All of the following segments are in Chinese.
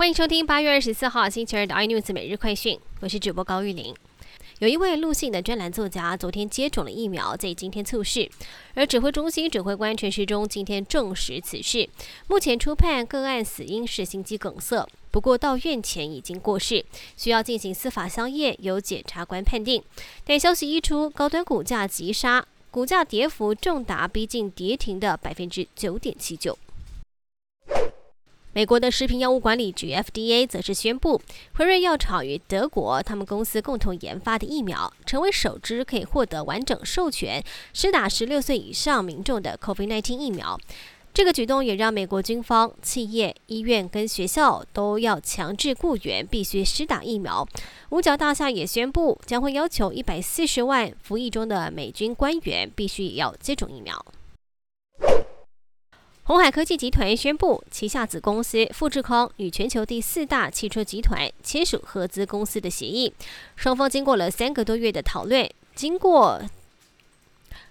欢迎收听八月二十四号星期二的 iNews 每日快讯，我是主播高玉玲。有一位陆姓的专栏作家昨天接种了疫苗，在今天猝逝，而指挥中心指挥官陈时中今天证实此事。目前初判个案死因是心肌梗塞，不过到院前已经过世，需要进行司法相验，由检察官判定。但消息一出，高端股价急杀，股价跌幅重达逼近跌停的百分之九点七九。美国的食品药物管理局 FDA 则是宣布，辉瑞药厂与德国他们公司共同研发的疫苗，成为首支可以获得完整授权施打十六岁以上民众的 COVID-19 疫苗。这个举动也让美国军方、企业、医院跟学校都要强制雇员必须施打疫苗。五角大厦也宣布，将会要求一百四十万服役中的美军官员必须也要接种疫苗。鸿海科技集团宣布，旗下子公司富士康与全球第四大汽车集团签署合资公司的协议。双方经过了三个多月的讨论，经过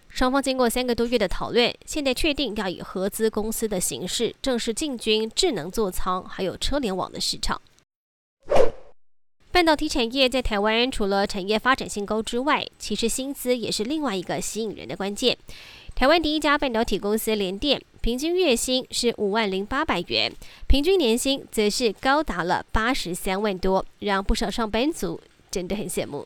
双方经过三个多月的讨论，现在确定要以合资公司的形式正式进军智能座舱还有车联网的市场。半导体产业在台湾除了产业发展性高之外，其实薪资也是另外一个吸引人的关键。台湾第一家半导体公司联电，平均月薪是五万零八百元，平均年薪则是高达了八十三万多，让不少上班族真的很羡慕。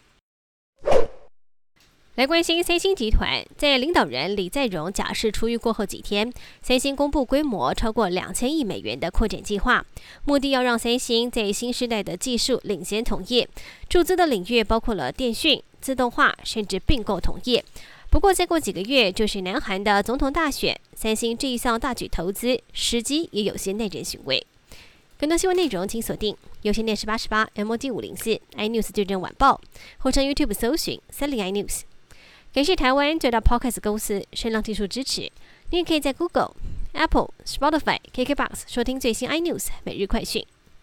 来关心三星集团，在领导人李在镕假释出狱过后几天，三星公布规模超过两千亿美元的扩展计划，目的要让三星在新时代的技术领先同业，注资的领域包括了电讯、自动化，甚至并购同业。不过，再过几个月就是南韩的总统大选，三星这一项大举投资时机也有些耐人寻味。更多新闻内容，请锁定有线电视八十八 MOD 五零四 iNews 对阵晚报，或上 YouTube 搜寻三零 iNews。感谢台湾最大 Podcast 公司声浪技术支持。你也可以在 Google、Apple、Spotify、KKBox 收听最新 iNews 每日快讯。